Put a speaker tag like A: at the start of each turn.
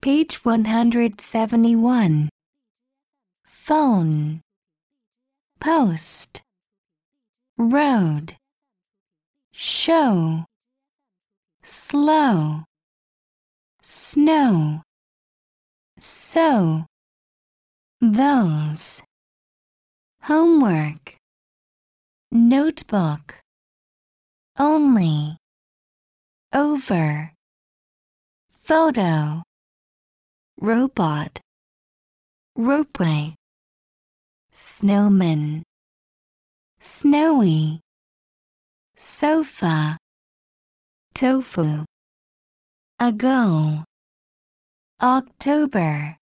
A: Page 171. Phone. Post. Road. Show. Slow. Snow. So. Those. Homework. Notebook. Only. Over. Photo. Robot. Ropeway. Snowman. Snowy. Sofa. Tofu. Ago. October.